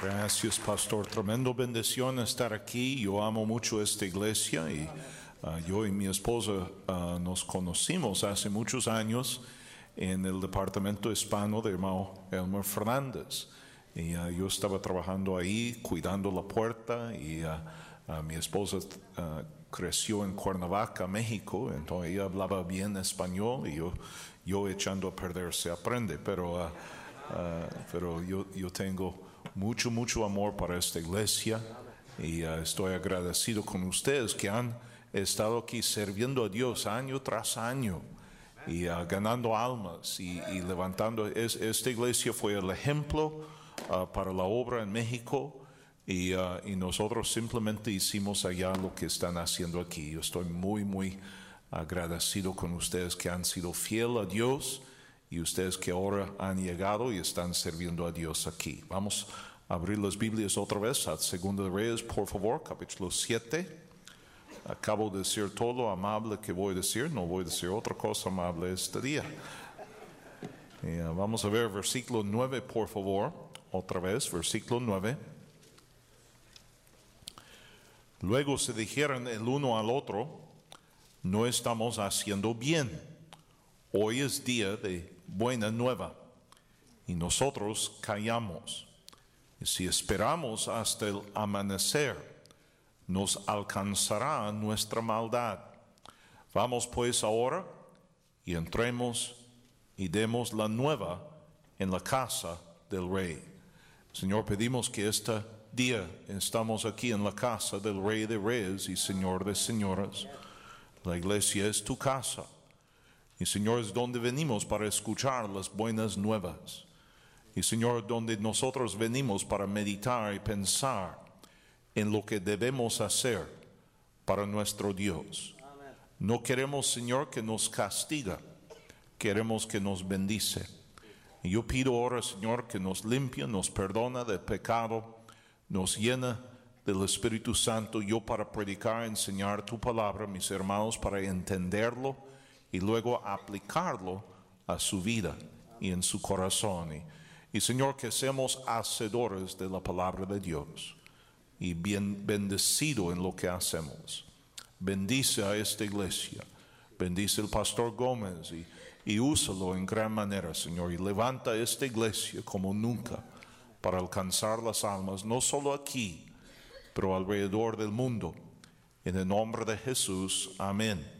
Gracias, pastor. Tremendo bendición estar aquí. Yo amo mucho esta iglesia y uh, yo y mi esposa uh, nos conocimos hace muchos años en el departamento hispano de hermano Elmer Fernández. Y uh, yo estaba trabajando ahí, cuidando la puerta y mi esposa creció en Cuernavaca, México, entonces ella hablaba bien español y yo, yo echando a perder se aprende, pero, pero yo, yo tengo mucho, mucho amor para esta iglesia y uh, estoy agradecido con ustedes que han estado aquí sirviendo a Dios año tras año y uh, ganando almas y, y levantando. Es, esta iglesia fue el ejemplo uh, para la obra en México y, y, nosotros simplemente hicimos allá lo que están haciendo aquí. Yo estoy muy, muy agradecido con ustedes que han sido fiel a Dios y ustedes que ahora han llegado y están sirviendo a Dios aquí. Vamos a abrir las Biblias otra vez a Segunda de Reyes, por favor, capítulo 7. Acabo de decir todo lo amable que voy a decir, no voy a decir otra cosa amable este día. Uh, vamos a ver versículo 9, por favor, otra vez, versículo 9. Luego se dijeron el uno al otro, no estamos haciendo bien. Hoy es día de buena nueva y nosotros callamos. Y si esperamos hasta el amanecer, nos alcanzará nuestra maldad. Vamos pues ahora y entremos y demos la nueva en la casa del rey. Señor, pedimos que este día estamos aquí en la casa del rey de reyes y señor de señoras. La iglesia es tu casa y Señor, es donde venimos para escuchar las buenas nuevas. Y Señor, donde nosotros venimos para meditar y pensar en lo que debemos hacer para nuestro Dios. No queremos, Señor, que nos castiga, queremos que nos bendice. Y yo pido ahora, Señor, que nos limpie, nos perdona del pecado, nos llena del Espíritu Santo, yo para predicar, enseñar tu palabra, mis hermanos, para entenderlo y luego aplicarlo a su vida y en su corazón. Y, Señor, que seamos hacedores de la palabra de Dios y bien bendecido en lo que hacemos. Bendice a esta iglesia, bendice el pastor Gómez y, y úsalo en gran manera, Señor, y levanta esta iglesia como nunca para alcanzar las almas, no solo aquí, pero alrededor del mundo. En el nombre de Jesús, amén.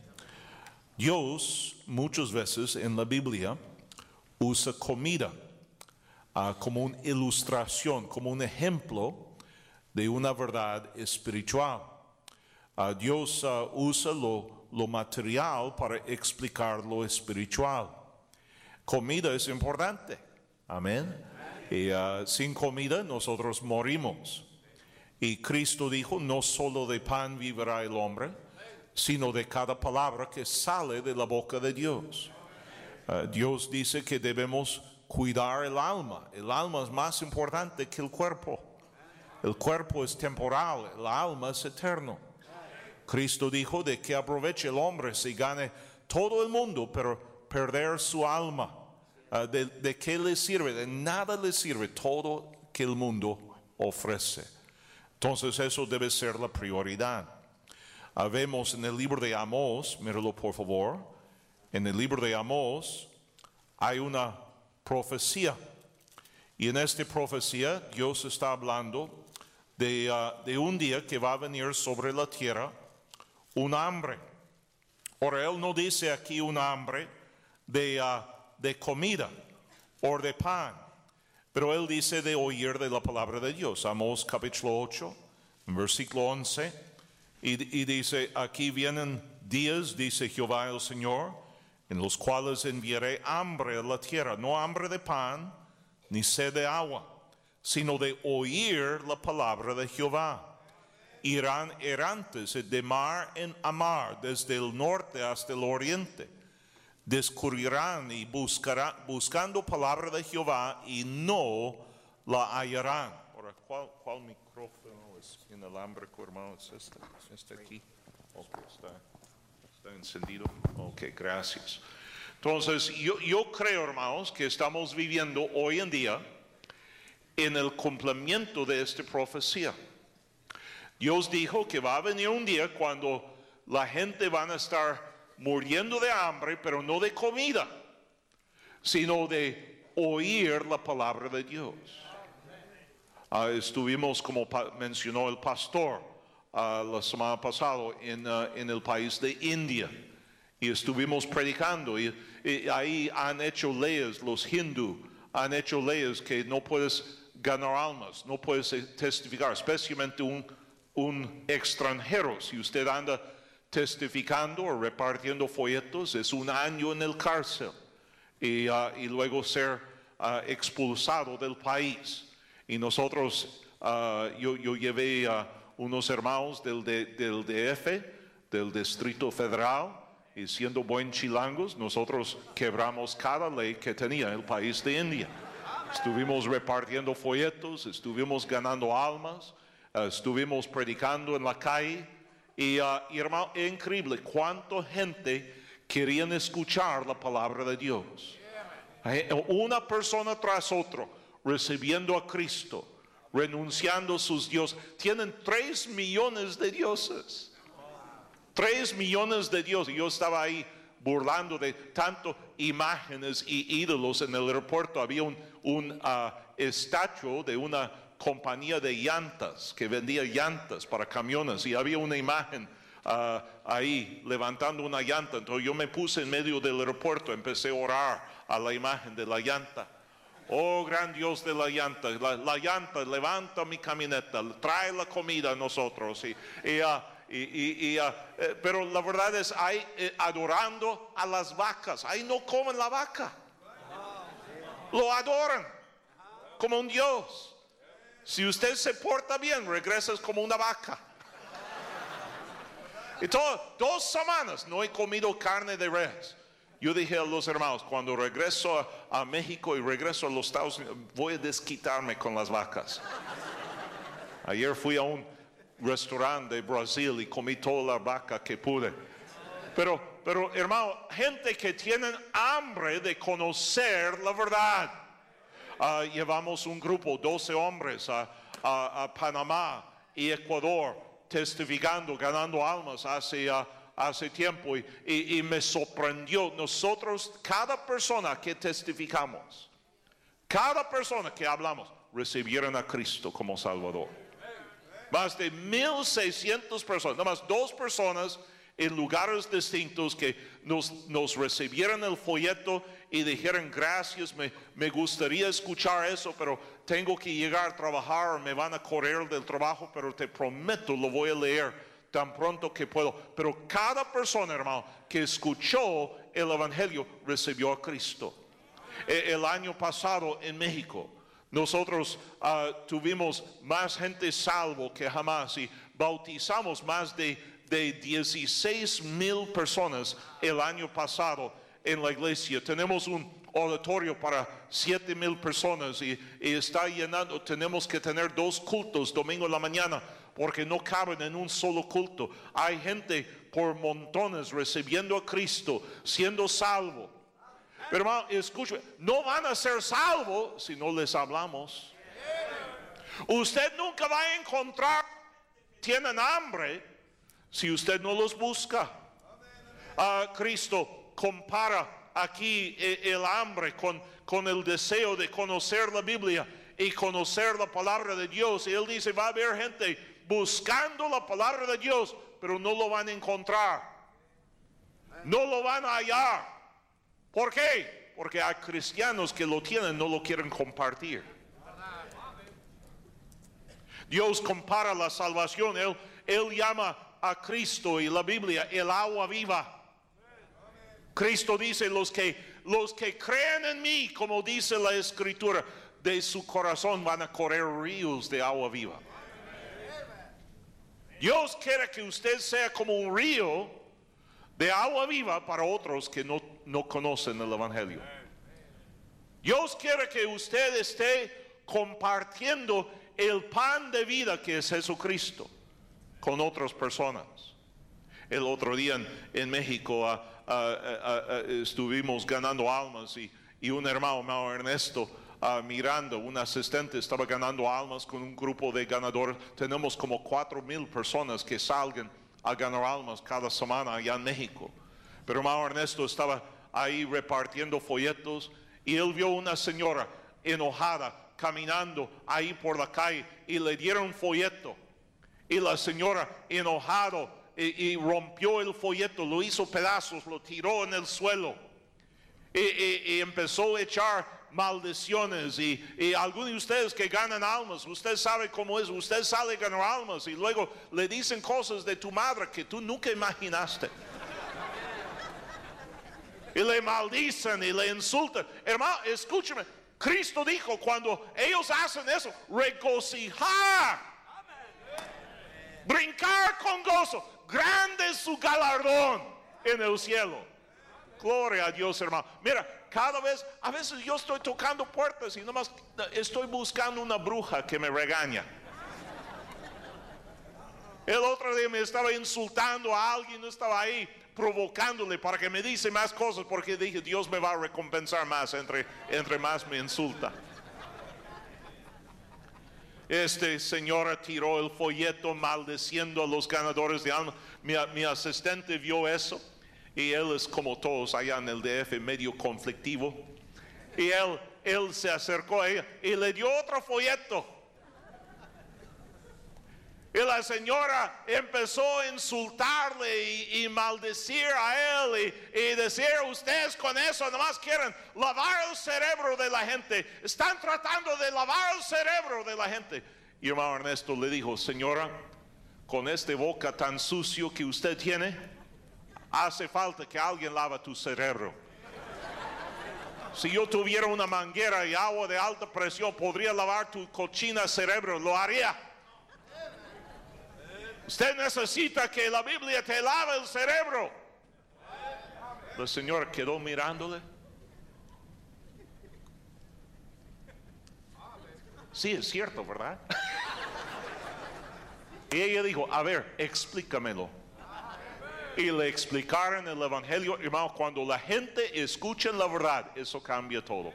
Dios muchas veces en la Biblia usa comida uh, como una ilustración, como un ejemplo de una verdad espiritual. Uh, Dios uh, usa lo, lo material para explicar lo espiritual. Comida es importante. Amén. Y sin comida nosotros morimos. Y Cristo dijo, no solo de pan vivirá el hombre, sino de cada palabra que sale de la boca de Dios. Uh, Dios dice que debemos cuidar el alma. El alma es más importante que el cuerpo. El cuerpo es temporal, el alma es eterno. Cristo dijo de que aproveche el hombre si gane todo el mundo, pero perder su alma. Uh, de, ¿De qué le sirve? De nada le sirve todo que el mundo ofrece. Entonces eso debe ser la prioridad. Vemos en el libro de Amós, míralo por favor, en el libro de Amós hay una profecía. Y en esta profecía Dios está hablando de, uh, de, un día que va a venir sobre la tierra un hambre. Ahora, Él no dice aquí un hambre de, uh, de comida o de pan, pero Él dice de oír de la palabra de Dios. Amós capítulo 8, versículo 11. Y, dice, aquí vienen días, dice Jehová el Señor, en los cuales enviaré hambre a la tierra, no hambre de pan, ni sed de agua, sino de oír la palabra de Jehová. Irán errantes de mar en a mar, desde el norte hasta el oriente. Descubrirán y buscarán, buscando palabra de Jehová y no la hallarán. Ahora, ¿cuál, cuál micrófono? inalámbrico, hermano, es este, este aquí. Ok, está, está encendido. Ok, gracias. Entonces, yo, yo creo, hermanos, que estamos viviendo hoy en día en el cumplimiento de esta profecía. Dios dijo que va a venir un día cuando la gente van a estar muriendo de hambre, pero no de comida, sino de oír la palabra de Dios. Ah, estuvimos, como mencionó el pastor ah, la semana pasada, en, en, el país de India y estuvimos predicando y, ahí han hecho leyes, los hindú han hecho leyes que no puedes ganar almas, no puedes testificar, especialmente un, un extranjero. Si usted anda testificando o repartiendo folletos, es un año en el cárcel y, y luego ser expulsado del país. Y nosotros, ah, yo, llevé a unos hermanos del, del DF, del Distrito Federal, y siendo buen chilangos, nosotros quebramos cada ley que tenía el país de India. Estuvimos repartiendo folletos, estuvimos ganando almas, ah, estuvimos predicando en la calle. Y, uh, y hermano, es increíble cuánta gente querían escuchar la palabra de Dios. Una persona tras otra recibiendo a Cristo, renunciando a sus dioses. Tienen tres millones de dioses. Tres millones de dioses. Yo estaba ahí burlando de tanto imágenes y ídolos en el aeropuerto. Había un, un uh, de una compañía de llantas que vendía llantas para camiones y había una imagen uh, ahí levantando una llanta. Entonces yo me puse en medio del aeropuerto, empecé a orar a la imagen de la llanta. Oh gran Dios de la llanta, la, llanta levanta mi camioneta, trae la comida a nosotros. Y, y, ah, ah, eh, pero la verdad es, hay eh, adorando a las vacas, ahí no comen la vaca, lo adoran como un Dios. Si usted se porta bien, regresas como una vaca. Y todo, dos semanas no he comido carne de res. Yo dije a los hermanos, cuando regreso a, México y regreso a los Estados Unidos, voy a desquitarme con las vacas. Ayer fui a un restaurante de Brasil y comí toda la vaca que pude. Pero, pero hermano, gente que tienen hambre de conocer la verdad. Ah, llevamos un grupo, 12 hombres a, a, Panamá y Ecuador, testificando, ganando almas hacia hace tiempo y, me sorprendió. Nosotros, cada persona que testificamos, cada persona que hablamos, recibieron a Cristo como Salvador. Más de 1600 personas, nada más dos personas en lugares distintos que nos, recibieron el folleto y dijeron gracias, me, gustaría escuchar eso, pero tengo que llegar a trabajar, me van a correr del trabajo, pero te prometo, lo voy a leer tan pronto que puedo. Pero cada persona, hermano, que escuchó el Evangelio recibió a Cristo. E, el año pasado en México, nosotros ah, tuvimos más gente salvo que jamás y bautizamos más de, de 16 mil personas el año pasado en la iglesia. Tenemos un auditorio para 7 mil personas y, y, está llenando. Tenemos que tener dos cultos domingo en la mañana porque no caben en un solo culto. Hay gente por montones recibiendo a Cristo, siendo salvo. Pero hermano, escuche, no van a ser salvos si no les hablamos. Usted nunca va a encontrar, tienen hambre, si usted no los busca. Ah, Cristo compara aquí e, el hambre con, con el deseo de conocer la Biblia y conocer la palabra de Dios. Y él dice, va a haber gente buscando la palabra de Dios, pero no lo van a encontrar. No lo van a hallar. ¿Por qué? Porque hay cristianos que lo tienen, no lo quieren compartir. Dios compara la salvación, Él, llama a Cristo y la Biblia el agua viva. Cristo dice, los que, los que creen en mí, como dice la escritura, de su corazón van a correr ríos de agua viva. Dios quiere que usted sea como un río de agua viva para otros que no, no conocen el Evangelio. Dios quiere que usted esté compartiendo el pan de vida que es Jesucristo con otras personas. El otro día en, México estuvimos ganando almas y, un hermano, hermano Ernesto, ah, mirando, un asistente estaba ganando almas con un grupo de ganadores. Tenemos como cuatro mil personas que salgan a ganar almas cada semana allá en México. Pero hermano Ernesto estaba ahí repartiendo folletos y él vio una señora enojada caminando ahí por la calle y le dieron folleto. Y la señora enojado y, rompió el folleto, lo hizo pedazos, lo tiró en el suelo y empezó a echar maldiciones y, algunos de ustedes que ganan almas, usted sabe cómo es, usted sale a ganar almas y luego le dicen cosas de tu madre que tú nunca imaginaste. Y le maldicen y le insultan. Hermano, escúcheme, Cristo dijo cuando ellos hacen eso, regocijar, brincar con gozo, grande es su galardón en el cielo. Gloria a Dios, hermano. Mira, cada vez, a veces yo estoy tocando puertas y nomás estoy buscando una bruja que me regaña. El otro día me estaba insultando a alguien, estaba ahí provocándole para que me dice más cosas porque dije, Dios me va a recompensar más entre, entre más me insulta. Este señora tiró el folleto maldeciendo a los ganadores de alma. Mi, mi asistente vio eso y él es como todos allá en el DF, medio conflictivo. Y él, él se acercó a ella y le dio otro folleto. Y la señora empezó a insultarle y, y maldecir a él y, y decir, ustedes con eso nomás quieren lavar el cerebro de la gente. Están tratando de lavar el cerebro de la gente. Y hermano Ernesto le dijo, señora, con este boca tan sucio que usted tiene, hace falta que alguien lava tu cerebro. Si yo tuviera una manguera y agua de alta presión, podría lavar tu cochina cerebro, lo haría. Usted necesita que la Biblia te lave el cerebro. La señora quedó mirándole. Sí, es cierto, ¿verdad? Y ella dijo, a ver, explícamelo. Y le explicaron el Evangelio, hermano, cuando la gente escucha la verdad, eso cambia todo.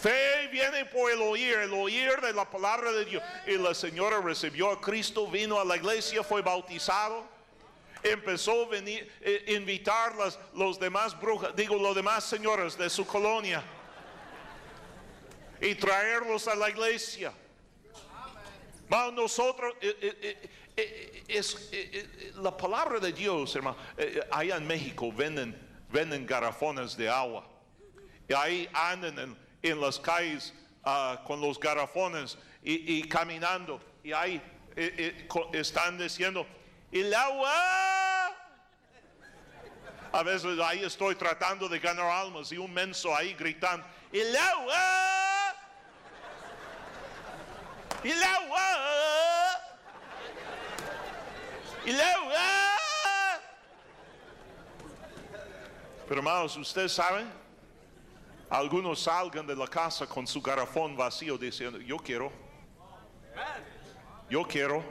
Fe viene por el oír, el oír de la palabra de Dios. Y la señora recibió a Cristo, vino a la iglesia, fue bautizado. Empezó a venir, eh, invitar las los demás brujas, digo, los demás señoras de su colonia. Y traerlos a la iglesia. Vamos nosotros, eh, eh, eh, eh, es, eh, la palabra de Dios, hermano, allá en México venden, venden garrafones de agua. Y ahí andan en, las calles ah, con los garrafones y, caminando. Y ahí están diciendo, el agua. A veces ahí estoy tratando de ganar almas y un menso ahí gritando, el agua. El agua. El agua. Pero hermanos, ustedes saben, algunos salgan de la casa con su garrafón vacío diciendo, yo quiero, yo quiero.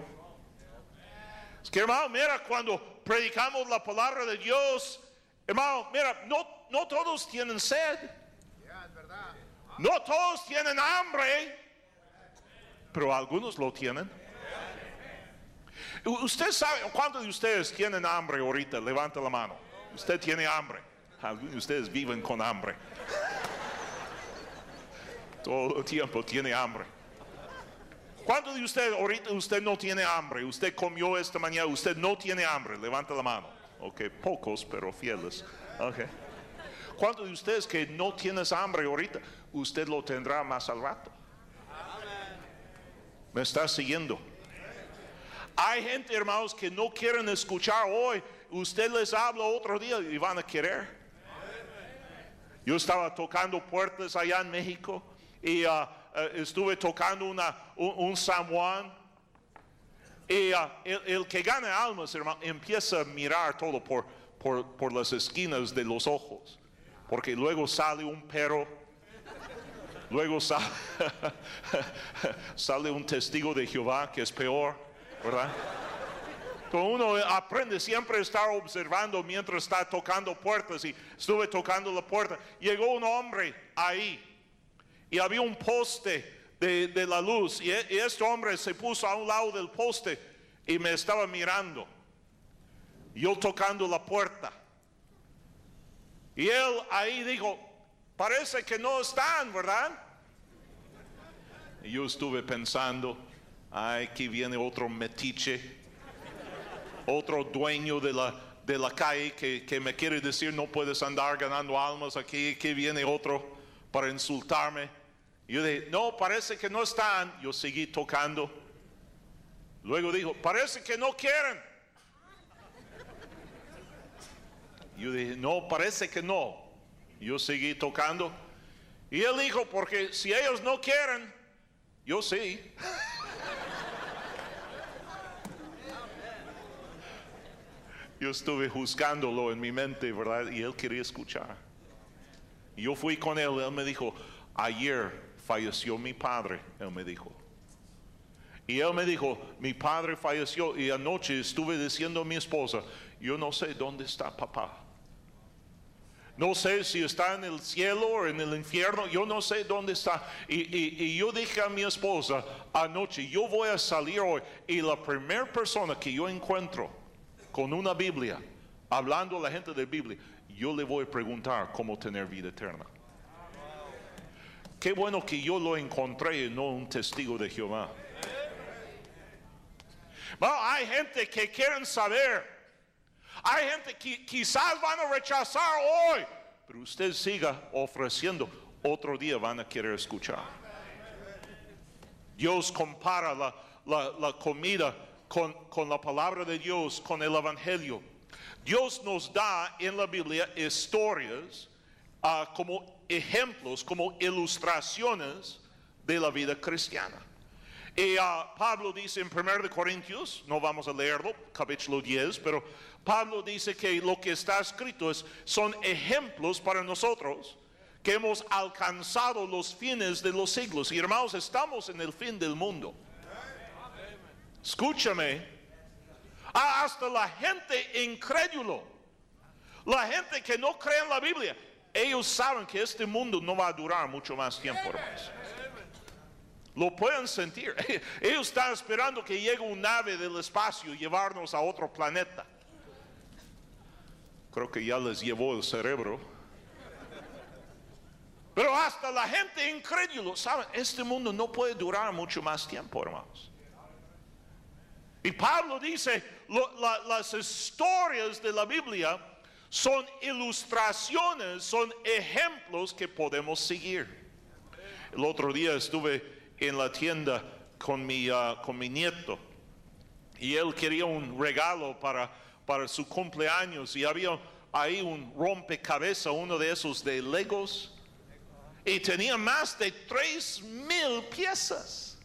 Es que hermano, mira, cuando predicamos la palabra de Dios, hermano, mira, no, no todos tienen sed, no todos tienen hambre, pero algunos lo tienen. Usted sabe, ¿cuántos de ustedes tienen hambre ahorita? Levanta la mano. Usted tiene hambre. Algunos de ustedes viven con hambre. Todo el tiempo tiene hambre. ¿Cuántos de ustedes ahorita usted no tiene hambre? Usted comió esta mañana, usted no tiene hambre. Levanta la mano. Ok, pocos, pero fieles. Ok. ¿Cuántos de ustedes que no tienes hambre ahorita? Usted lo tendrá más al rato. ¿Me está siguiendo? Hay gente, hermanos, que no quieren escuchar hoy. Usted les habla otro día y van a querer. Yo estaba tocando puertas allá en México y ah, ah, estuve tocando una, un, un San Juan. Ah, el, que gana almas, hermano, empieza a mirar todo por, las esquinas de los ojos. Porque luego sale un perro, luego sale un testigo de Jehová que es peor, ¿verdad? Uno aprende siempre a estar observando mientras está tocando puertas y estuve tocando la puerta. Llegó un hombre ahí y había un poste de, de la luz y, y este hombre se puso a un lado del poste y me estaba mirando. Yo tocando la puerta. Y él ahí dijo, parece que no están, ¿verdad? Y yo estuve pensando, ay, aquí viene otro metiche, otro dueño de la, de la calle que, que me quiere decir no puedes andar ganando almas aquí, que viene otro para insultarme. Yo dije, no, parece que no están. Yo seguí tocando. Luego dijo, parece que no quieren. Yo dije, no, parece que no. Yo seguí tocando. Y él dijo, porque si ellos no quieren, yo sí. Yo estuve juzgándolo en mi mente, ¿verdad? Y él quería escuchar. Yo fui con él, él me dijo, ayer falleció mi padre, él me dijo. Y él me dijo, mi padre falleció y anoche estuve diciendo a mi esposa, yo no sé dónde está papá. No sé si está en el cielo o en el infierno, yo no sé dónde está. Y, y yo dije a mi esposa anoche, yo voy a salir hoy y la primera persona que yo encuentro con una Biblia, hablando a la gente de Biblia, yo le voy a preguntar cómo tener vida eterna. Qué bueno que yo lo encontré y no un testigo de Jehová. Bueno, hay gente que quieren saber. Hay gente que quizás van a rechazar hoy, pero usted siga ofreciendo. Otro día van a querer escuchar. Dios compara la, la, la comida con, la palabra de Dios, con el Evangelio. Dios nos da en la Biblia historias uh, como ejemplos, como ilustraciones de la vida cristiana. Y uh, Pablo dice en 1 Corintios, no vamos a leerlo, capítulo 10, pero Pablo dice que lo que está escrito es, son ejemplos para nosotros que hemos alcanzado los fines de los siglos. Y hermanos, estamos en el fin del mundo. Escúchame, hasta la gente incrédulo, la gente que no cree en la Biblia, ellos saben que este mundo no va a durar mucho más tiempo, hermanos. Lo pueden sentir. Ellos están esperando que llegue un nave del espacio y llevarnos a otro planeta. Creo que ya les llevó el cerebro. Pero hasta la gente incrédulo, ¿saben? Este mundo no puede durar mucho más tiempo, hermanos. Y Pablo dice, las historias de la Biblia son ilustraciones, son ejemplos que podemos seguir. El otro día estuve en la tienda con mi, uh, con mi nieto y él quería un regalo para, para su cumpleaños y había ahí un rompecabezas, uno de esos de Legos y tenía más de tres mil piezas.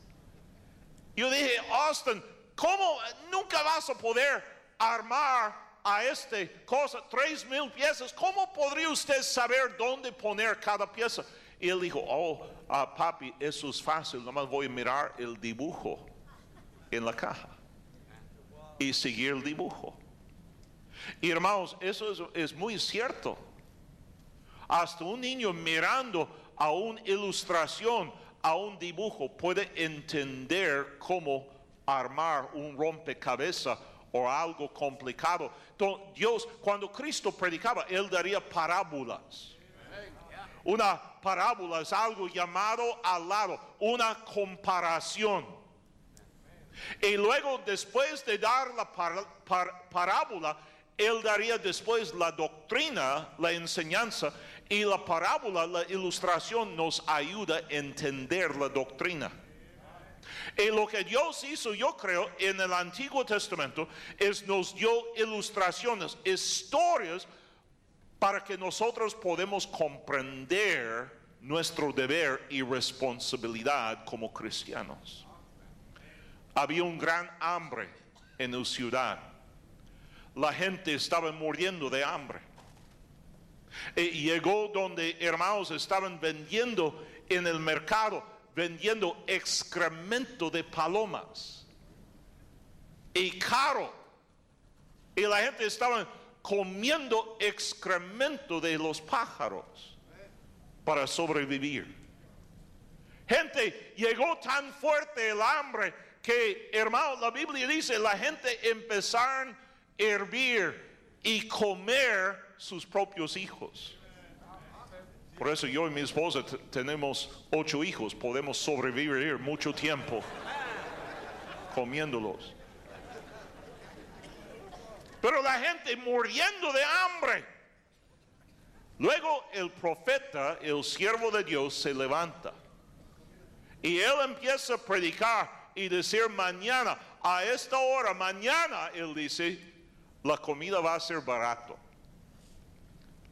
Yo dije, Austin, ¿cómo nunca vas a poder armar a este cosa, tres mil piezas, ¿cómo podría usted saber dónde poner cada pieza? Y él dijo, oh, uh, papi, eso es fácil, nomás voy a mirar el dibujo en la caja y seguir el dibujo. Y hermanos, eso es, es muy cierto. Hasta un niño mirando a una ilustración, a un dibujo, puede entender cómo armar un rompecabezas o algo complicado. Entonces, Dios, cuando Cristo predicaba, Él daría parábolas. Una parábola es algo llamado al lado, una comparación. Y luego, después de dar la parábola, Él daría después la doctrina, la enseñanza, y la parábola, la ilustración, nos ayuda a entender la doctrina. Y lo que Dios hizo, yo creo, en el Antiguo Testamento es nos dio ilustraciones, historias para que nosotros podamos comprender nuestro deber y responsabilidad como cristianos. Había un gran hambre en la ciudad. La gente estaba muriendo de hambre. Y llegó donde hermanos estaban vendiendo en el mercado vendiendo excremento de palomas y caro. Y la gente estaba comiendo excremento de los pájaros para sobrevivir. Gente, llegó tan fuerte el hambre que, hermano, la Biblia dice, la gente empezaron a hervir y comer sus propios hijos. Por eso yo y mi esposa tenemos ocho hijos, podemos sobrevivir mucho tiempo comiéndolos. Pero la gente muriendo de hambre. Luego el profeta, el siervo de Dios, se levanta. Y él empieza a predicar y decir mañana, a esta hora, mañana, él dice, la comida va a ser barato.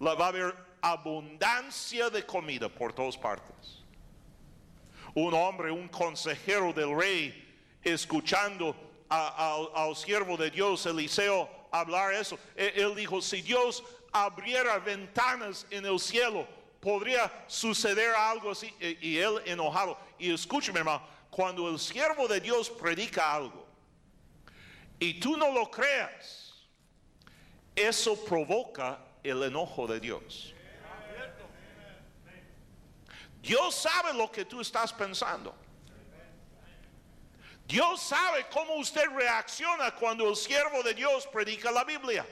La va a haber abundancia de comida por todas partes. Un hombre, un consejero del rey, escuchando al siervo de Dios, Eliseo, hablar eso, e, él dijo, si Dios abriera ventanas en el cielo, podría suceder algo así. E, y él enojado. Y escúcheme, hermano, cuando el siervo de Dios predica algo y tú no lo creas, eso provoca el enojo de Dios. Dios sabe lo que tú estás pensando. Dios sabe cómo usted reacciona cuando el siervo de Dios predica la Biblia.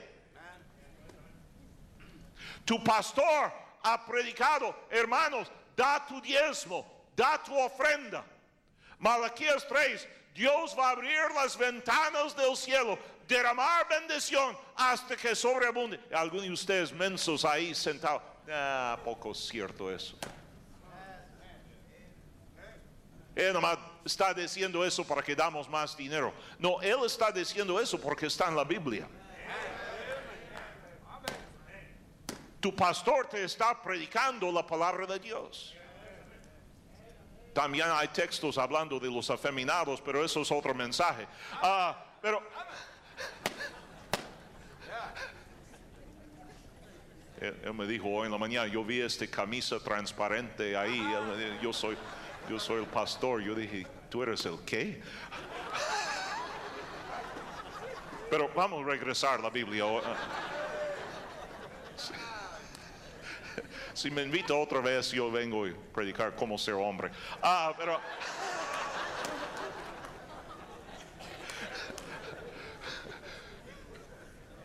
Tu pastor ha predicado, hermanos, da tu diezmo, da tu ofrenda. Malaquías 3, Dios va a abrir las ventanas del cielo, derramar bendición hasta que sobreabunde. Algunos de ustedes mensos ahí sentados, ah, poco cierto eso. Él nomás está diciendo eso para que damos más dinero. No, Él está diciendo eso porque está en la Biblia. Tu pastor te está predicando la palabra de Dios. También hay textos hablando de los afeminados, pero eso es otro mensaje. Ah, pero él, me dijo hoy en la mañana, yo vi esta camisa transparente ahí, yo soy yo soy el pastor. Yo dije, ¿tú eres el qué? Pero vamos a regresar a la Biblia. Si me invita otra vez, yo vengo a predicar cómo ser hombre. Ah, pero.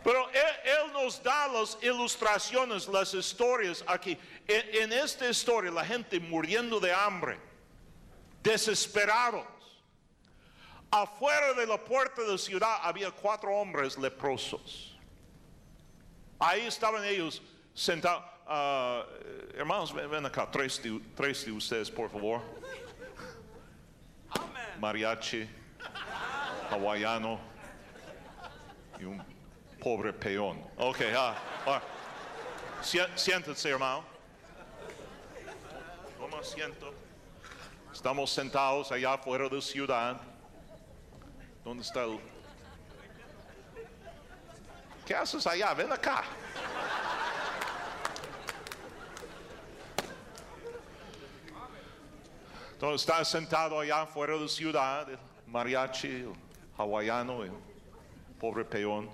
Pero él, nos da las ilustraciones, las historias aquí. en esta historia, la gente muriendo de hambre desesperados. Afuera de la puerta de la ciudad había cuatro hombres leprosos. Ahí estaban ellos sentados. Ah, hermanos, ven, acá, tres de, ustedes, por favor. Mariachi, hawaiano y un pobre peón. Ok, ah, ah. siéntense, hermano. Toma asiento. Estamos sentados allá afuera de la ciudad. ¿Dónde está el... ¿Qué haces allá? Ven acá. Entonces está sentado allá afuera de la ciudad, el mariachi, el hawaiano, el pobre peón.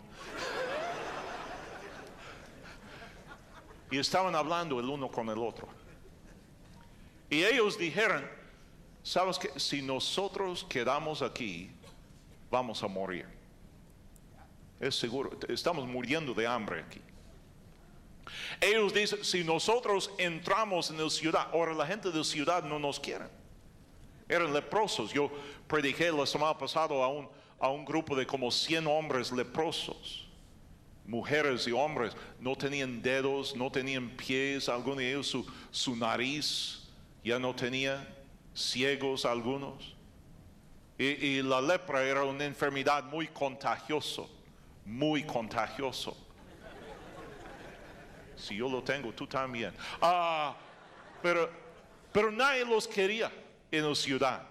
Y estaban hablando el uno con el otro. Y ellos dijeron, Sabes que si nosotros quedamos aquí, vamos a morir. Es seguro, estamos muriendo de hambre aquí. Ellos dicen, si nosotros entramos en la ciudad, ahora la gente de la ciudad no nos quiere. Eran leprosos. Yo prediqué la semana pasada a un, a un grupo de como 100 hombres leprosos. Mujeres y hombres no tenían dedos, no tenían pies, algunos de ellos su, su nariz ya no tenía ciegos algunos. Y, la lepra era una enfermedad muy contagioso, muy contagioso. Si yo lo tengo, tú también. Ah, pero, pero nadie los quería en la ciudad.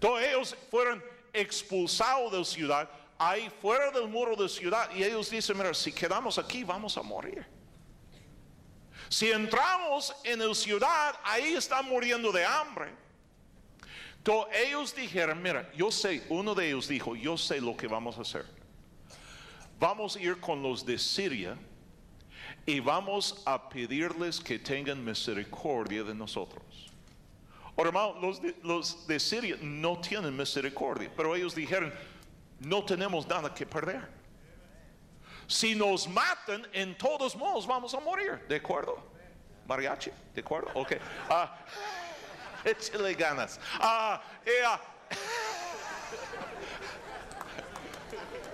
Todos ellos fueron expulsados de la ciudad, ahí fuera del muro de la ciudad, y ellos dicen, mira, si quedamos aquí vamos a morir. Si entramos en la ciudad, ahí están muriendo de hambre. Entonces ellos dijeron, mira, yo sé, uno de ellos dijo, yo sé lo que vamos a hacer. Vamos a ir con los de Siria y vamos a pedirles que tengan misericordia de nosotros. Ahora, los de, los de Siria no tienen misericordia, pero ellos dijeron, no tenemos nada que perder. Si nos matan, en todos modos vamos a morir, ¿de acuerdo? Mariachi, ¿de acuerdo? Ok. Ah, échale ganas. Eh,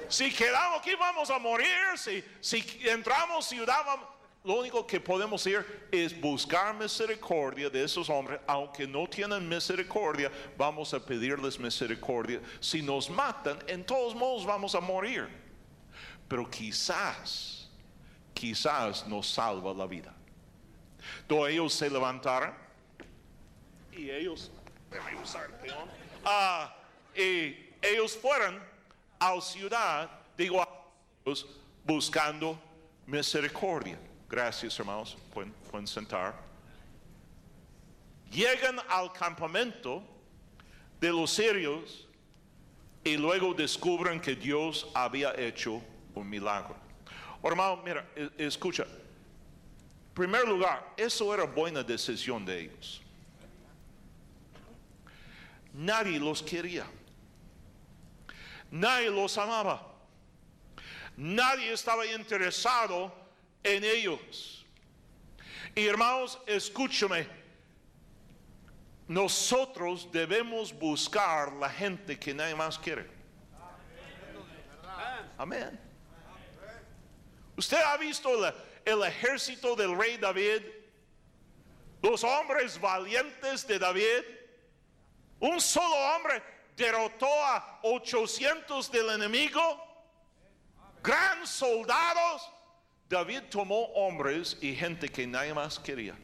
si quedamos aquí vamos a morir, si, si entramos ciudad, vamos- lo único que podemos hacer es buscar misericordia de esos hombres, aunque no tienen misericordia, vamos a pedirles misericordia. Si nos matan, en todos modos vamos a morir. Pero quizás, quizás nos salva la vida. Entonces ellos se levantaron y ellos. Ah, y ellos fueron a la ciudad, digo, buscando misericordia. Gracias, hermanos. Pueden, pueden sentar. Llegan al campamento de los sirios y luego descubren que Dios había hecho un milagro. Hermano, mira, e- escucha. En primer lugar, eso era buena decisión de ellos. Nadie los quería. Nadie los amaba. Nadie estaba interesado en ellos. Y hermanos, escúchame. Nosotros debemos buscar la gente que nadie más quiere. Amén. ¿Usted ha visto el, ejército del rey David? Los hombres valientes de David. Un solo hombre derrotó a 800 del enemigo. Gran soldados. David tomó hombres y gente que nadie más quería.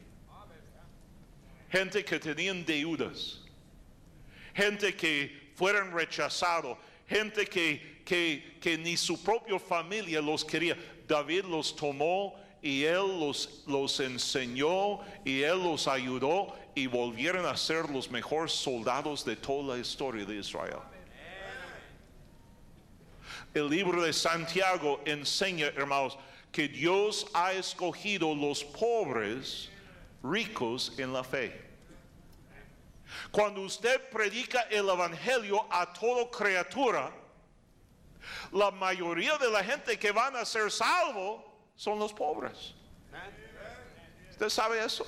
Gente que tenían deudas. Gente que fueron rechazados. Gente que, que, que ni su propia familia los quería. David los tomó y él los, los enseñó y él los ayudó y volvieron a ser los mejores soldados de toda la historia de Israel. El libro de Santiago enseña, hermanos, que Dios ha escogido los pobres ricos en la fe. Cuando usted predica el evangelio a toda criatura, la mayoría de la gente que van a ser salvo son los pobres. ¿Usted sabe eso?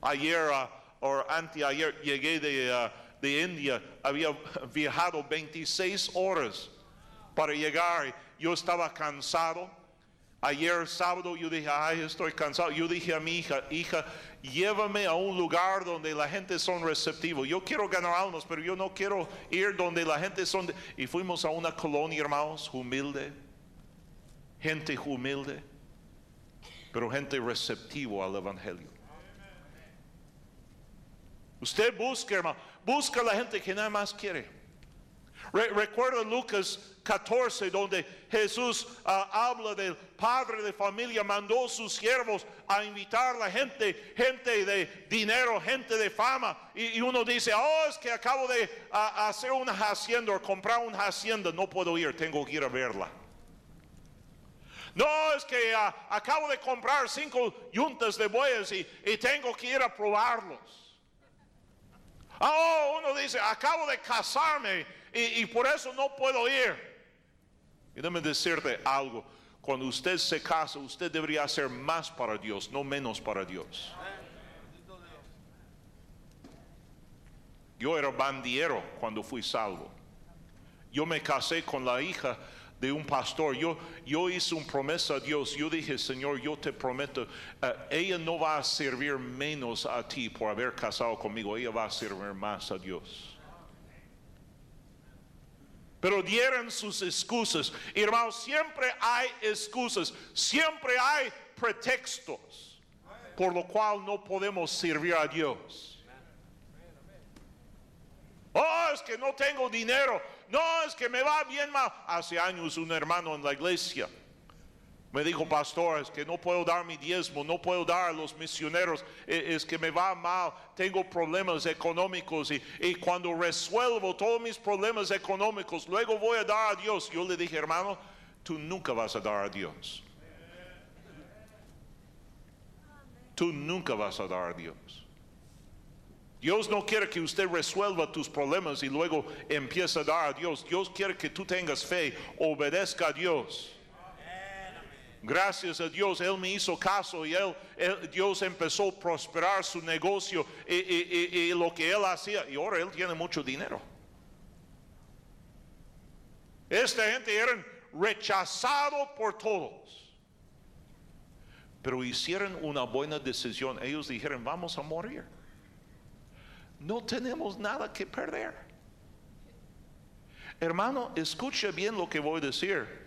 Ayer ah, o anteayer llegué de, ah, de India, había viajado 26 horas para llegar. Yo estaba cansado. Ayer sábado yo dije, ay, estoy cansado. Yo dije a mi hija, hija, llévame a un lugar donde la gente son receptivos. Yo quiero ganar almas, pero yo no quiero ir donde la gente son. de-". Y fuimos a una colonia, hermanos, humilde. Gente humilde, pero gente receptivo al evangelio. Usted busca, hermano, busca a la gente que nada más quiere. Re- recuerda Lucas 14, donde Jesús ah, habla del padre de familia, mandó sus siervos a invitar a la gente, gente de dinero, gente de fama. Y, y uno dice, oh, es que acabo de ah, hacer una hacienda o comprar una hacienda, no puedo ir, tengo que ir a verla. No, es que ah, acabo de comprar cinco yuntas de bueyes y, y tengo que ir a probarlos. Oh, uno dice, acabo de casarme y, por eso no puedo ir. Y déjame decirte algo. Cuando usted se casa, usted debería hacer más para Dios, no menos para Dios. Yo era bandiero cuando fui salvo. Yo me casé con la hija de un pastor. Yo, yo hice una promesa a Dios. Yo dije, Señor, yo te prometo, eh, ella no va a servir menos a ti por haber casado conmigo. Ella va a servir más a Dios. Pero dieron sus excusas. Hermanos, siempre hay excusas. Siempre hay pretextos por lo cual no podemos servir a Dios. Oh, es que no tengo dinero. No, es que me va bien mal. Hace años un hermano en la iglesia me dijo, pastor, es que no puedo dar mi diezmo, no puedo dar a los misioneros, e- es que me va mal, tengo problemas económicos y, y cuando resuelvo todos mis problemas económicos, luego voy a dar a Dios. Yo le dije, hermano, tú nunca vas a dar a Dios. Tú nunca vas a dar a Dios. Dios no quiere que usted resuelva tus problemas y luego empiece a dar a Dios. Dios quiere que tú tengas fe, obedezca a Dios. Gracias a Dios, Él me hizo caso y él, Dios empezó a prosperar su negocio y, lo que Él hacía. Y ahora Él tiene mucho dinero. Esta gente era rechazado por todos. Pero hicieron una buena decisión. Ellos dijeron, vamos a morir. No tenemos nada que perder. Hermano, escucha bien lo que voy a decir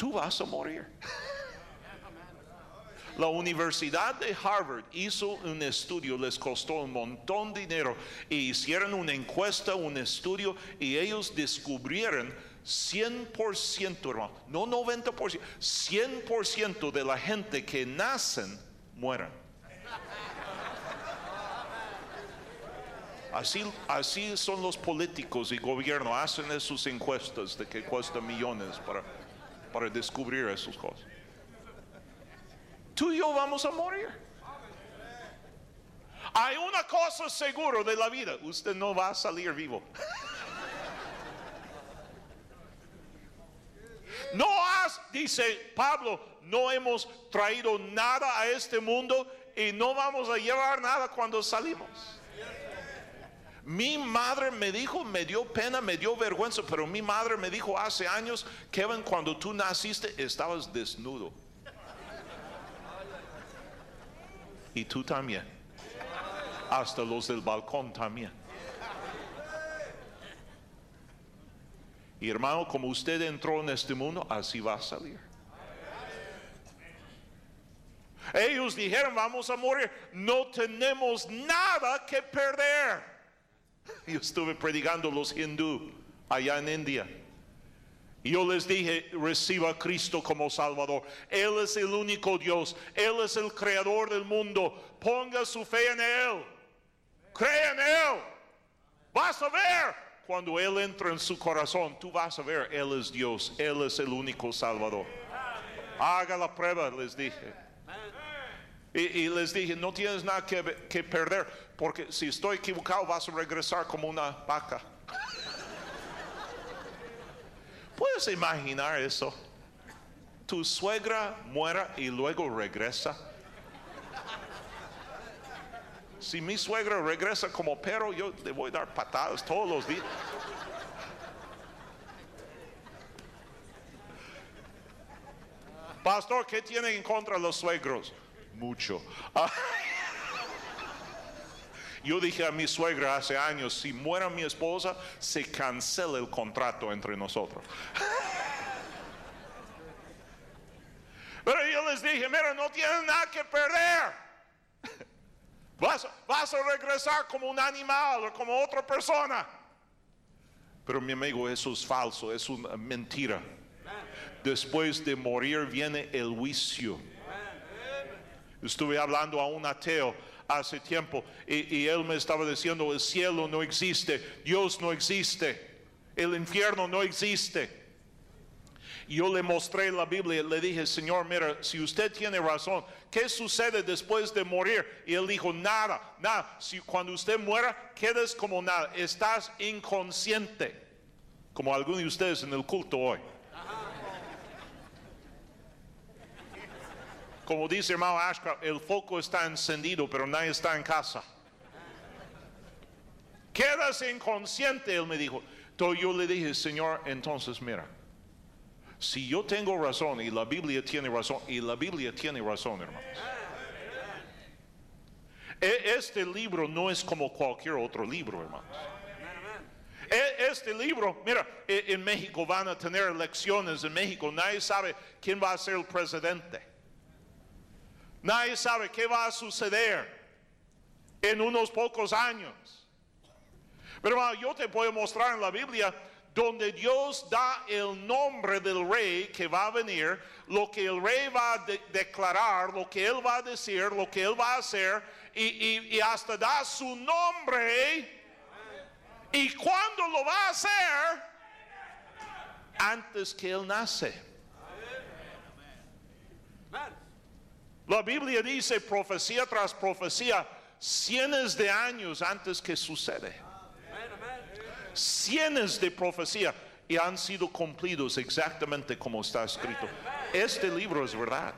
tú vas a morir. La Universidad de Harvard hizo un estudio, les costó un montón de dinero, hicieron una encuesta, un estudio, y ellos descubrieron 100%, hermano, no 90%, 100% de la gente que nacen mueren. Así, así son los políticos y gobierno, hacen sus encuestas de que cuesta millones para para descubrir esas cosas. Tú y yo vamos a morir. Hay una cosa segura de la vida, usted no va a salir vivo. No has, dice Pablo, no hemos traído nada a este mundo y no vamos a llevar nada cuando salimos. Mi madre me dijo, me dio pena, me dio vergüenza, pero mi madre me dijo hace años, Kevin, cuando tú naciste estabas desnudo. Y tú también. Hasta los del balcón también. Y hermano, como usted entró en este mundo, así va a salir. Ellos dijeron, vamos a morir. No tenemos nada que perder. Yo estuve predicando los hindú allá en India. Yo les dije, reciba a Cristo como Salvador. Él es el único Dios. Él es el creador del mundo. Ponga su fe en Él. Cree en Él. Vas a ver. Cuando Él entra en su corazón, tú vas a ver, Él es Dios. Él es el único Salvador. Haga la prueba, les dije. Y, les dije, no tienes nada que, perder, porque si estoy equivocado vas a regresar como una vaca. ¿Puedes imaginar eso? Tu suegra muera y luego regresa. Si mi suegra regresa como perro, yo le voy a dar patadas todos los días. Pastor, ¿qué tiene en contra los suegros? Mucho. Ah. Yo dije a mi suegra hace años, si muera mi esposa, se cancela el contrato entre nosotros. Pero yo les dije, mira, no tienes nada que perder. Vas, vas, a regresar como un animal o como otra persona. Pero mi amigo, eso es falso, es una mentira. Después de morir viene el juicio. Estuve hablando a un ateo hace tiempo y, él me estaba diciendo, el cielo no existe, Dios no existe, el infierno no existe. Yo le mostré la Biblia y le dije, Señor, mira, si usted tiene razón, ¿qué sucede después de morir? Y él dijo, nada, nada. Si cuando usted muera, quedas como nada, estás inconsciente, como algunos de ustedes en el culto hoy. Como dice hermano Ashcroft, el foco está encendido, pero nadie está en casa. Quedas inconsciente, él me dijo. Entonces yo le dije, Señor, entonces mira, si yo tengo razón y la Biblia tiene razón, y la Biblia tiene razón, hermanos. E, este libro no es como cualquier otro libro, hermanos. E, este libro, mira, e, en México van a tener elecciones, en México nadie sabe quién va a ser el presidente. Nadie sabe qué va a suceder en unos pocos años. Pero yo te puedo mostrar en la Biblia donde Dios da el nombre del rey que va a venir, lo que el rey va a declarar, lo que él va a decir, lo que él va a hacer, y, y hasta da su nombre. Y cuando lo va a hacer, antes que él nace. La Biblia dice profecía tras profecía, cientos de años antes que sucede. Cientos de profecía y han sido cumplidos exactamente como está escrito. Este libro es verdad.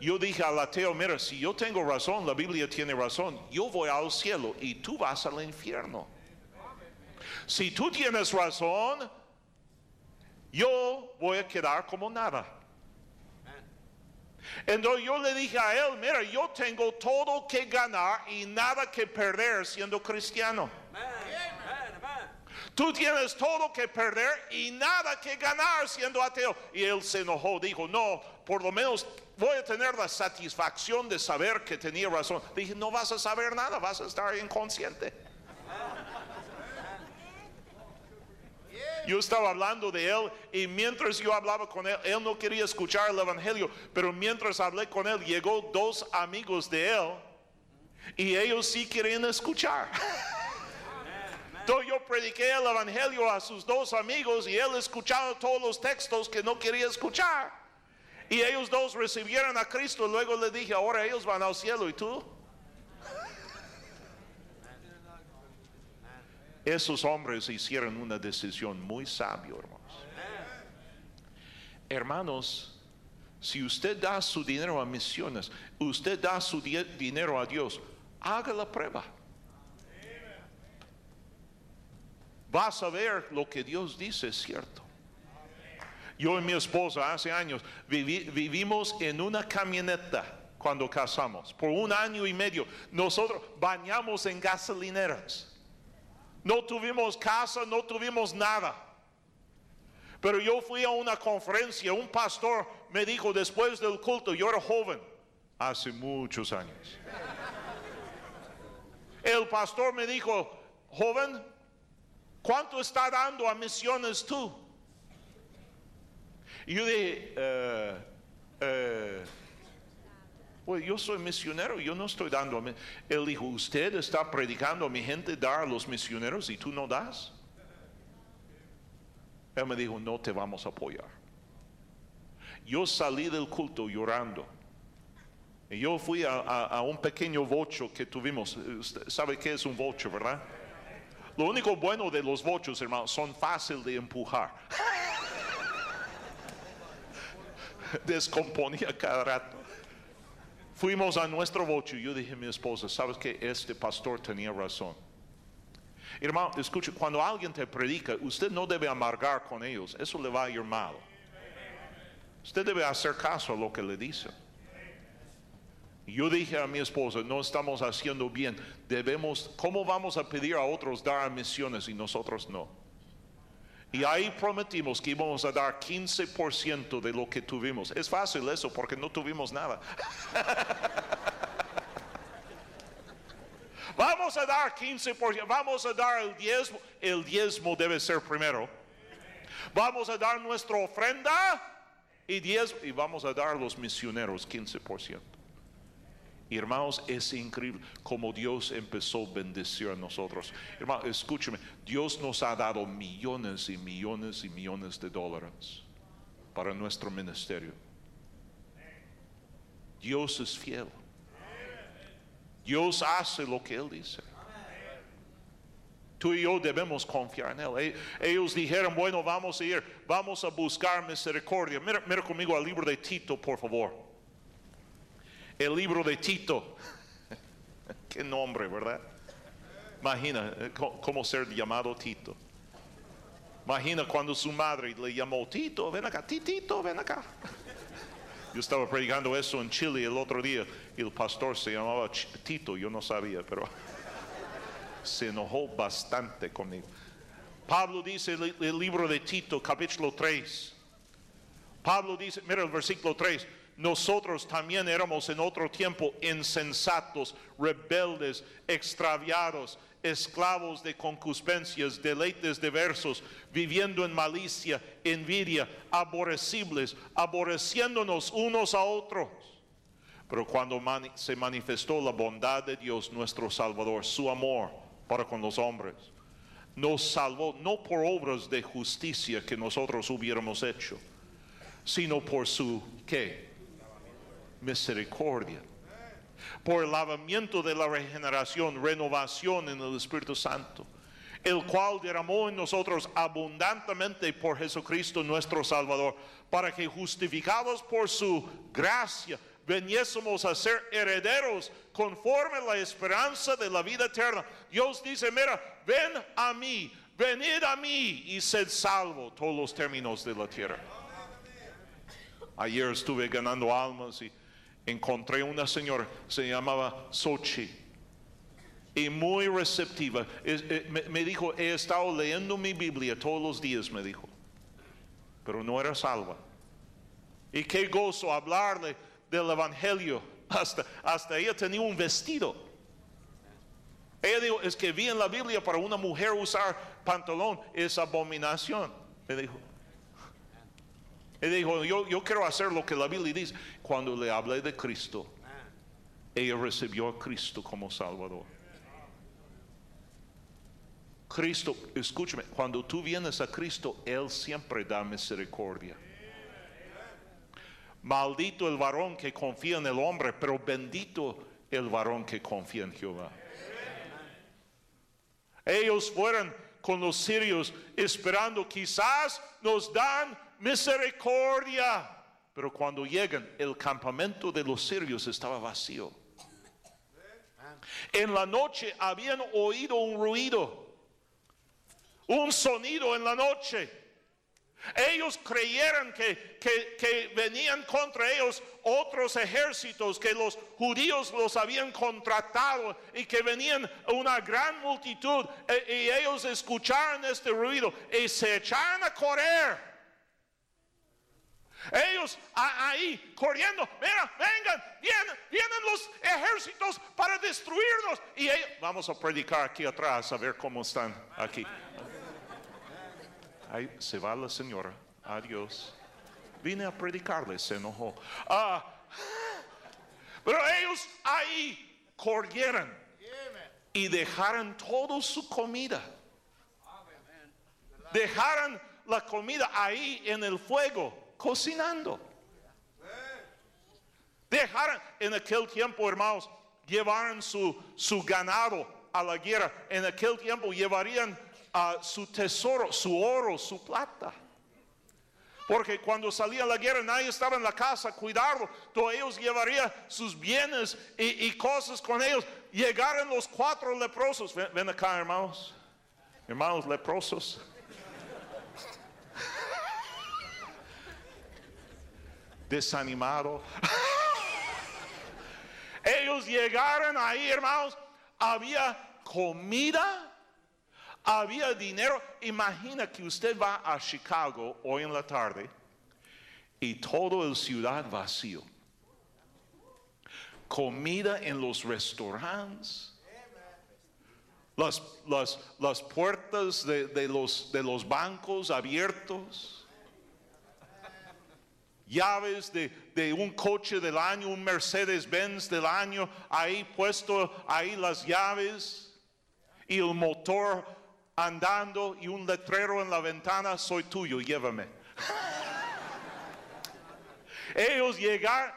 Yo dije al ateo, mira, si yo tengo razón, la Biblia tiene razón, yo voy al cielo y tú vas al infierno. Si tú tienes razón, yo voy a quedar como nada. Entonces yo le dije a él, mira, yo tengo todo que ganar y nada que perder siendo cristiano. Tú tienes todo que perder y nada que ganar siendo ateo. Y él se enojó, dijo, no, por lo menos voy a tener la satisfacción de saber que tenía razón. Dije, no vas a saber nada, vas a estar inconsciente. Yo estaba hablando de él y mientras yo hablaba con él, él no quería escuchar el Evangelio, pero mientras hablé con él, llegó dos amigos de él y ellos sí querían escuchar. Entonces yo prediqué el Evangelio a sus dos amigos y él escuchaba todos los textos que no quería escuchar. Y ellos dos recibieron a Cristo. Luego le dije, ahora ellos van al cielo y tú. Esos hombres hicieron una decisión muy sabia, hermanos. Hermanos, si usted da su dinero a misiones, usted da su dinero a Dios, haga la prueba. vas a ver lo que Dios dice es cierto. Yo y mi esposa hace años vivimos en una camioneta cuando casamos. Por un año y medio nosotros bañamos en gasolineras. No tuvimos casa, no tuvimos nada. Pero yo fui a una conferencia, un pastor me dijo después del culto, yo era joven, hace muchos años. El pastor me dijo, joven, ¿Cuánto está dando a misiones tú? Y yo dije, eh, eh, pues yo soy misionero, yo no estoy dando. A Él dijo, usted está predicando a mi gente dar a los misioneros y tú no das. Él me dijo, no te vamos a apoyar. Yo salí del culto llorando. Y yo fui a, un pequeño vocho que tuvimos. ¿Sabe qué es un vocho, verdad? Lo único bueno de los bochos, hermanos, son fáciles de empujar. Descomponía cada rato. Fuimos a nuestro bocho y yo dije a mi esposa, ¿sabes que este pastor tenía razón? Hermano, escuche, cuando alguien te predica, usted no debe amargar con ellos, eso le va a ir mal. Usted debe hacer caso a lo que le dicen. Yo dije a mi esposa, no estamos haciendo bien, debemos, ¿cómo vamos a pedir a otros dar misiones y nosotros no? Y ahí prometimos que íbamos a dar 15% de lo que tuvimos. Es fácil eso porque no tuvimos nada. vamos a dar 15%, vamos a dar el diezmo, el diezmo debe ser primero. Vamos a dar nuestra ofrenda y diezmo y vamos a dar a los misioneros 15% hermanos, es increíble como Dios empezó a bendecir a nosotros. Hermano, escúcheme, Dios nos ha dado millones y millones y millones de dólares para nuestro ministerio. Dios es fiel. Dios hace lo que Él dice. Tú y yo debemos confiar en Él. E-, ellos dijeron, bueno, vamos a ir, vamos a buscar misericordia. Mira, mira conmigo al libro de Tito, por favor el libro de Tito. Qué nombre, ¿verdad? Imagina eh, cómo ser llamado Tito. Imagina cuando su madre le llamó Tito, ven acá, Tito, ven acá. Yo estaba predicando eso en Chile el otro día y el pastor se llamaba Tito, yo no sabía, pero se enojó bastante conmigo. Pablo dice el, libro de Tito, capítulo 3. Pablo dice, mira el versículo 3, nosotros también éramos en otro tiempo insensatos, rebeldes, extraviados, esclavos de concupiscencias, deleites diversos, viviendo en malicia, envidia, aborrecibles, aborreciéndonos unos a otros. Pero cuando se manifestó la bondad de Dios nuestro Salvador, su amor para con los hombres, nos salvó no por obras de justicia que nosotros hubiéramos hecho, sino por su ¿qué? Misericordia. por el lavamiento de la regeneración, renovación en el Espíritu Santo, el cual derramó en nosotros abundantemente por Jesucristo nuestro Salvador, para que justificados por su gracia, veniésemos a ser herederos conforme a la esperanza de la vida eterna. Dios dice, mira, ven a mí, venid a mí y sed salvo todos los términos de la tierra. Ayer estuve ganando almas y encontré una señora, se llamaba Sochi, y muy receptiva. Eh, me, me dijo, he estado leyendo mi Biblia todos los días, me dijo, pero no era salva. Y qué gozo hablarle del Evangelio. Hasta, hasta ella tenía un vestido. Ella dijo, es que vi en la Biblia para una mujer usar pantalón es abominación. Me dijo. Ella dijo, yo, yo quiero hacer lo que la Biblia dice. Cuando le hablé de Cristo, ella recibió a Cristo como Salvador. Cristo, escúchame, cuando tú vienes a Cristo, Él siempre da misericordia. Maldito el varón que confía en el hombre, pero bendito el varón que confía en Jehová. Ellos fueron con los sirios esperando, quizás nos dan misericordia. Pero cuando llegan, el campamento de los sirios estaba vacío. En la noche habían oído un ruido, un sonido en la noche. Ellos creyeron que, que, venían contra ellos otros ejércitos, que los judíos los habían contratado y que venían una gran multitud. E, y ellos escucharon este ruido y se echaron a correr. Ellos ahí corriendo, mira, vengan, vienen, vienen los ejércitos para destruirnos. Y ellos, vamos a predicar aquí atrás a ver cómo están aquí. Ahí se va la señora. Adiós. Vine a predicarle, se enojó. Ah, pero ellos ahí corrieron y dejaron toda su comida. Dejaron la comida ahí en el fuego, cocinando. Dejaron en aquel tiempo, hermanos, llevaron su, su ganado a la guerra. En aquel tiempo llevarían su tesoro, su oro, su plata. Porque cuando salía la guerra nadie estaba en la casa a cuidarlo. Todos ellos llevarían sus bienes y, cosas con ellos. Llegaron los cuatro leprosos. Ven, acá, hermanos. Hermanos leprosos. Desanimado. ellos llegaron ahí, hermanos. Había comida había dinero. Imagina que usted va a Chicago hoy en la tarde y todo el ciudad vacío. Comida en los restaurantes. Las, las, puertas de, los, de los bancos abiertos. Llaves de, de un coche del año, un Mercedes Benz del año, ahí puesto, ahí las llaves y el motor andando y un letrero en la ventana, soy tuyo, llévame. Ellos llegaron,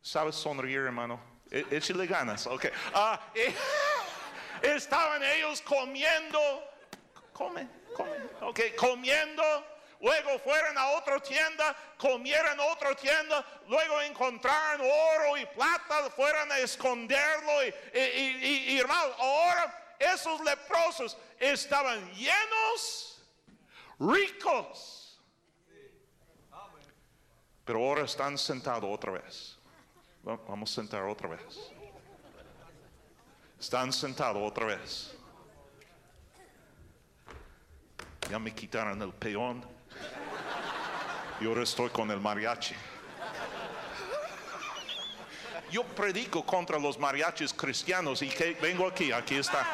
¿sabes sonreír, hermano? E, échale ganas, ok. Ah, eh, estaban ellos comiendo, comen, comen, ok, comiendo. Luego fueron a otra tienda, comieron otra tienda, luego encontraron oro y plata, fueron a esconderlo. Y, y, y hermano, ahora esos leprosos estaban llenos, ricos. Pero ahora están sentados otra vez. Vamos a sentar otra vez. Están sentados otra vez. Ya me quitaron el peón. Y ahora estoy con el mariachi. Yo predico contra los mariachis cristianos y que vengo aquí, aquí está.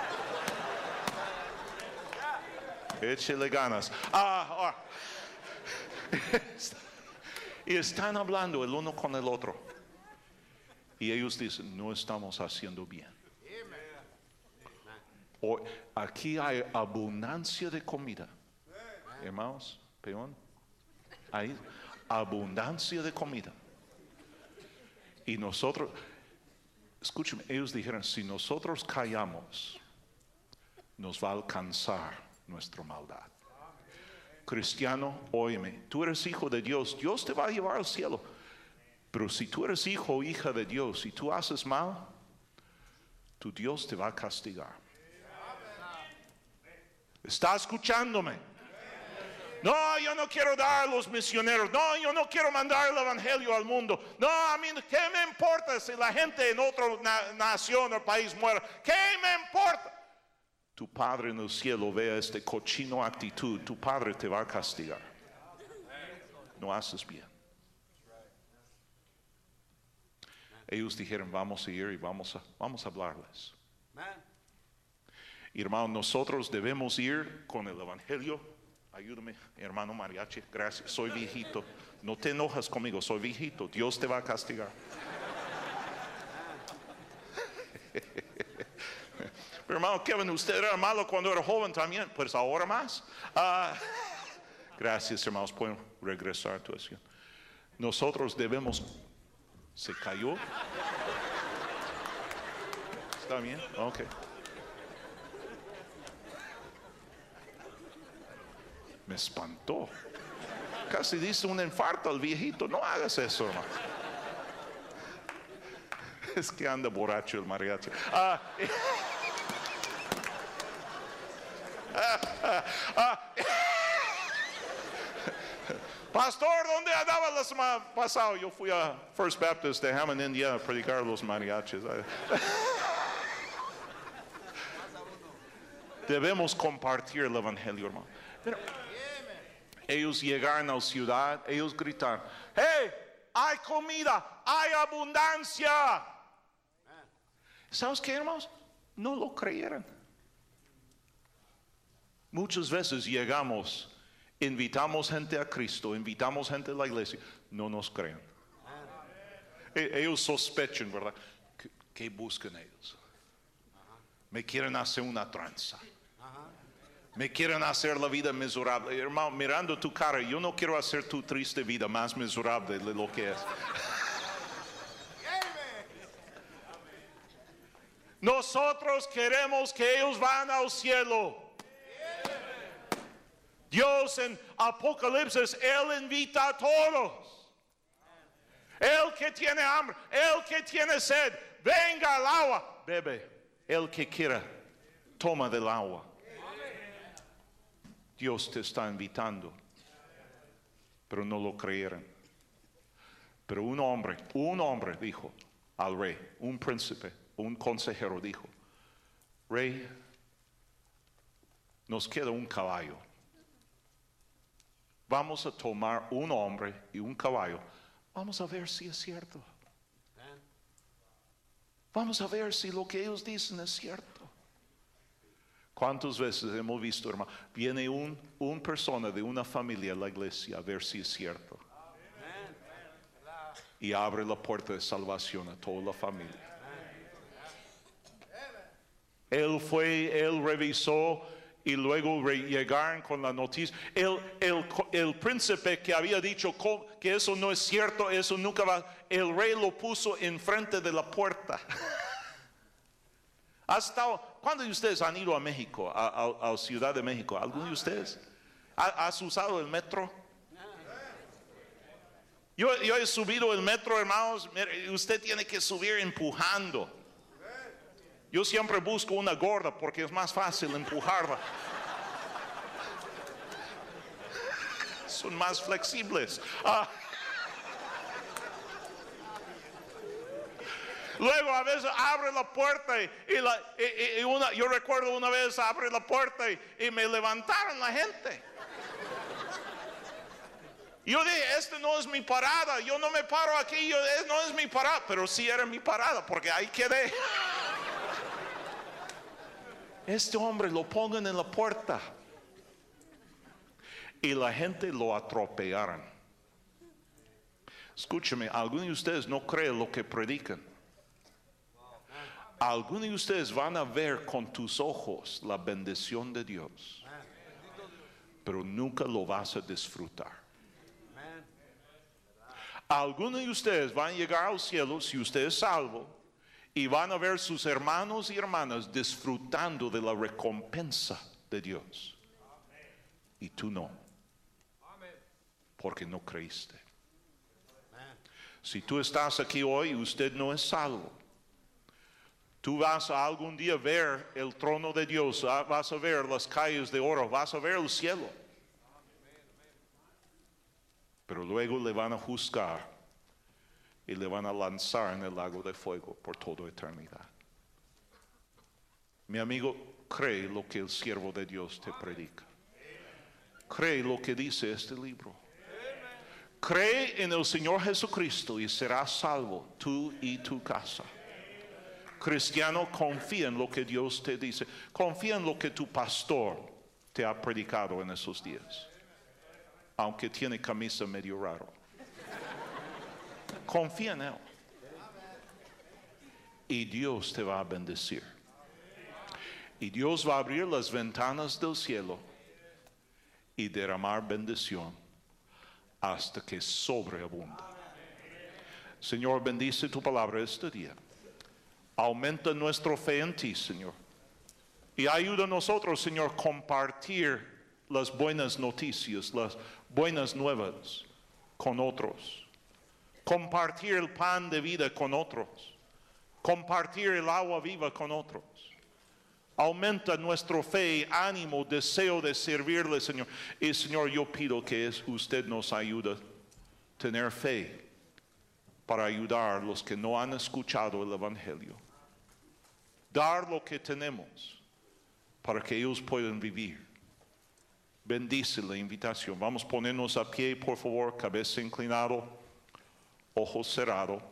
Échele ganas. Ah, ah. y están hablando el uno con el otro. Y ellos dicen, no estamos haciendo bien. Hoy, aquí hay abundancia de comida. Hermanos, peón. Hay abundancia de comida. Y nosotros, Escúcheme, ellos dijeron, si nosotros callamos, nos va a alcanzar nuestra maldad. Cristiano, óyeme, tú eres hijo de Dios, Dios te va a llevar al cielo. Pero si tú eres hijo o hija de Dios y tú haces mal, tu Dios te va a castigar. ¿Está escuchándome? No, yo no quiero dar a los misioneros. No, yo no quiero mandar el evangelio al mundo. No, a mí, ¿qué me importa si la gente en otra nación o país muere? ¿Qué me importa? Tu Padre en el cielo vea este cochino actitud. Tu Padre te va a castigar. No haces bien. Ellos dijeron, vamos a ir y vamos a, vamos a hablarles. Hermano, nosotros debemos ir con el Evangelio Ayúdame, hermano mariachi, gracias. Soy viejito. No te enojas conmigo, soy viejito. Dios te va a castigar. Hermano Kevin, usted era malo cuando era joven también, pues ahora más. Ah, gracias, hermanos, pueden regresar a tu acción. Nosotros debemos. ¿Se cayó? ¿Está bien? Ok. Me espantó. Casi dice un infarto al viejito. No hagas eso, hermano. Es que anda borracho el mariachi. Ah, Pastor, ¿dónde andaba la semana? Yo fui a First Baptist de Hammond, Indiana, a predicar los mariachis. Debemos compartir el evangelio, hermano. Pero, ellos llegaron a la ciudad, ellos gritaron, hey, hay comida, hay abundancia. ¿Sabes qué, hermanos? No lo creyeron. Muchas veces llegamos, invitamos gente a Cristo, invitamos gente a la iglesia, no nos creen. E-, ellos sospechan, ¿verdad? ¿Qué, buscan ellos? Me quieren hacer una tranza. Me quieren hacer la vida miserable. Hermano, mirando tu cara, yo no quiero hacer tu triste vida más miserable de lo que es. Nosotros queremos que ellos van al cielo. Dios en Apocalipsis, Él invita a todos. El que tiene hambre, el que tiene sed, venga al agua, bebe. El que quiera, toma del agua. Dios te está invitando. Pero no lo creyeron. Pero un hombre, un hombre dijo al rey, un príncipe, un consejero dijo, rey, nos queda un caballo. Vamos a tomar un hombre y un caballo. Vamos a ver si es cierto. Vamos a ver si lo que ellos dicen es cierto. ¿Cuántas veces hemos visto, hermano? Viene un, un persona de una familia a la iglesia a ver si es cierto. Y abre la puerta de salvación a toda la familia. Él fue, él revisó y luego llegaron con la noticia. El, el, el, príncipe que había dicho que eso no es cierto, eso nunca va, el rey lo puso enfrente de la puerta. ¿Ha ¿Cuántos de ustedes han ido a México, a, Ciudad de México? ¿Alguno de ustedes? ¿Has usado el metro? Yo, yo, he subido el metro, hermanos. Usted tiene que subir empujando. Yo siempre busco una gorda porque es más fácil empujarla. Son más flexibles. Ah. Luego a veces abre la puerta y, yo recuerdo una vez abre la puerta y, me levantaron la gente. Yo dije, este no es mi parada, yo no me paro aquí, yo, no es mi parada, pero sí era mi parada porque ahí quedé. Este hombre lo pongan en la puerta y la gente lo atropellaron. Escúcheme, algunos de ustedes no creen lo que predican. Algunos de ustedes van a ver con tus ojos la bendición de Dios, pero nunca lo vas a disfrutar. Algunos de ustedes van a llegar al cielo si usted es salvo y van a ver sus hermanos y hermanas disfrutando de la recompensa de Dios. Y tú no. Porque no creíste. Si tú estás aquí hoy y usted no es salvo, tú vas a algún día ver el trono de Dios, ah, vas a ver las calles de oro, vas a ver el cielo. Pero luego le van a juzgar y le van a lanzar en el lago de fuego por toda eternidad. Mi amigo, cree lo que el siervo de Dios te predica. Cree lo que dice este libro. Cree en el Señor Jesucristo y serás salvo tú y tu casa. Cristiano, confía en lo que Dios te dice. Confía en lo que tu pastor te ha predicado en esos días. Aunque tiene camisa medio raro. Confía en Él. Y Dios te va a bendecir. Y Dios va a abrir las ventanas del cielo y derramar bendición hasta que sobreabunda. Señor, bendice tu palabra este día. Aumenta nuestra fe en ti, Señor. Y ayuda a nosotros, Señor, compartir las buenas noticias, las buenas nuevas con otros. Compartir el pan de vida con otros. Compartir el agua viva con otros. Aumenta nuestra fe, ánimo, deseo de servirle, Señor. Y Señor, yo pido que usted nos ayude a tener fe para ayudar a los que no han escuchado el Evangelio. Dar lo que tenemos para que ellos puedan vivir. Bendice la invitación. Vamos a ponernos a pie, por favor, cabeza inclinado, ojos cerrados.